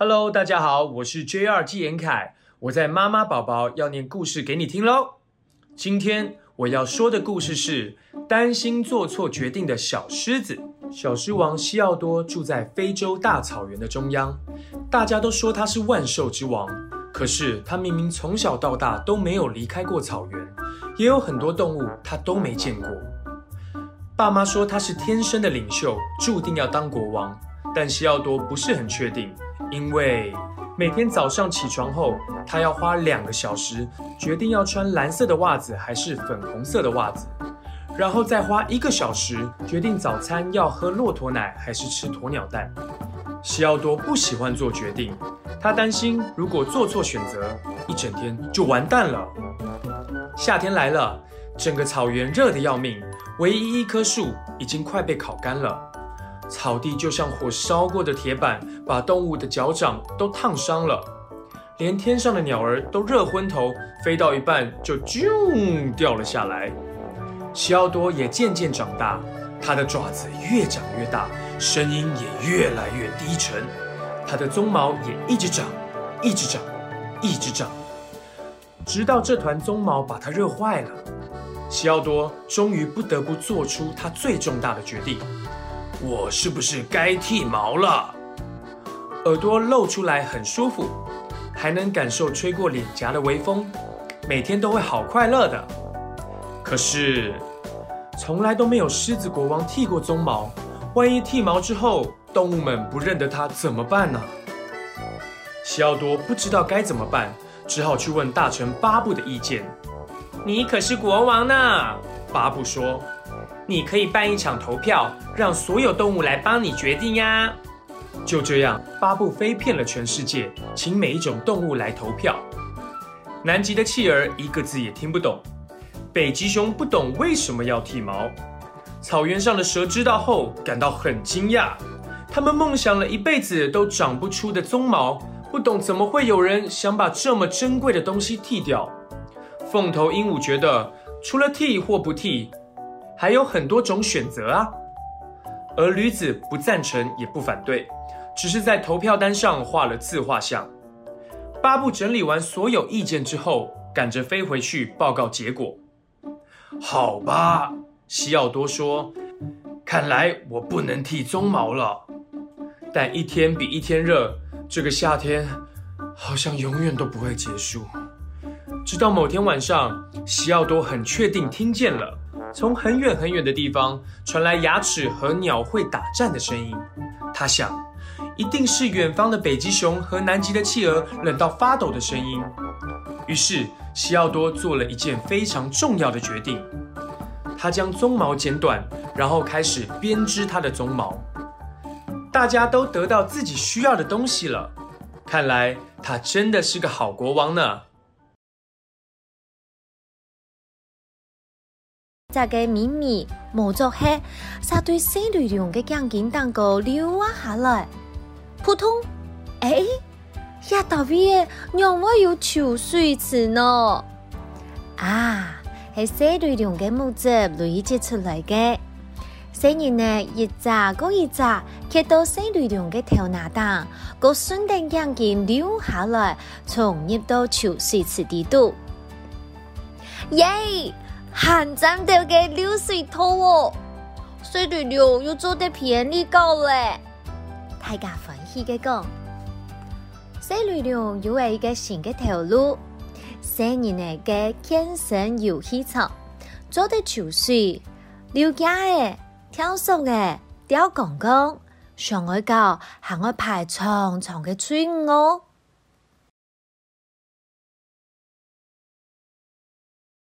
Hello，大家好，我是 JR 纪言凯，我在妈妈宝宝要念故事给你听喽。今天我要说的故事是担心做错决定的小狮子。小狮王西奥多住在非洲大草原的中央，大家都说他是万兽之王，可是他明明从小到大都没有离开过草原，也有很多动物他都没见过。爸妈说他是天生的领袖，注定要当国王，但西奥多不是很确定。因为每天早上起床后，他要花两个小时决定要穿蓝色的袜子还是粉红色的袜子，然后再花一个小时决定早餐要喝骆驼奶还是吃鸵鸟蛋。西奥多不喜欢做决定，他担心如果做错选择，一整天就完蛋了。夏天来了，整个草原热得要命，唯一一棵树已经快被烤干了。草地就像火烧过的铁板，把动物的脚掌都烫伤了，连天上的鸟儿都热昏头，飞到一半就啾掉了下来。西奥多也渐渐长大，他的爪子越长越大，声音也越来越低沉，他的鬃毛也一直长，一直长，一直长，直到这团鬃毛把他热坏了。西奥多终于不得不做出他最重大的决定。我是不是该剃毛了？耳朵露出来很舒服，还能感受吹过脸颊的微风，每天都会好快乐的。可是，从来都没有狮子国王剃过鬃毛，万一剃毛之后动物们不认得他怎么办呢？西奥多不知道该怎么办，只好去问大臣巴布的意见。你可是国王呢，巴布说。你可以办一场投票，让所有动物来帮你决定呀。就这样，巴布飞遍了全世界，请每一种动物来投票。南极的企鹅一个字也听不懂，北极熊不懂为什么要剃毛，草原上的蛇知道后感到很惊讶。他们梦想了一辈子都长不出的鬃毛，不懂怎么会有人想把这么珍贵的东西剃掉。凤头鹦鹉觉得，除了剃或不剃。还有很多种选择啊，而驴子不赞成也不反对，只是在投票单上画了自画像。巴布整理完所有意见之后，赶着飞回去报告结果。好吧，西奥多说，看来我不能剃鬃毛了。但一天比一天热，这个夏天好像永远都不会结束。直到某天晚上，西奥多很确定听见了。从很远很远的地方传来牙齿和鸟会打战的声音，他想，一定是远方的北极熊和南极的企鹅冷到发抖的声音。于是，西奥多做了一件非常重要的决定，他将鬃毛剪短，然后开始编织他的鬃毛。大家都得到自己需要的东西了，看来他真的是个好国王呢。这个秘密冇做黑，沙堆小女郎嘅钢筋蛋糕溜啊下来，扑通！哎，呀，大卫，让我有潮水池呢！啊，系小女郎嘅木子累积出来嘅。小人呢，一扎过一扎，贴到小女郎嘅头那档，个顺电钢筋溜下来，从入到潮水池底度，耶、yeah!！很赚到嘅流水套哦，水女流又做得便宜够嘞！大家欢喜嘅讲，水女流又系一个新嘅头路，新年嚟嘅健身游戏场，做得潮水，溜家嘅，跳绳嘅，吊公公，上去搞，行去排长长嘅队伍哦。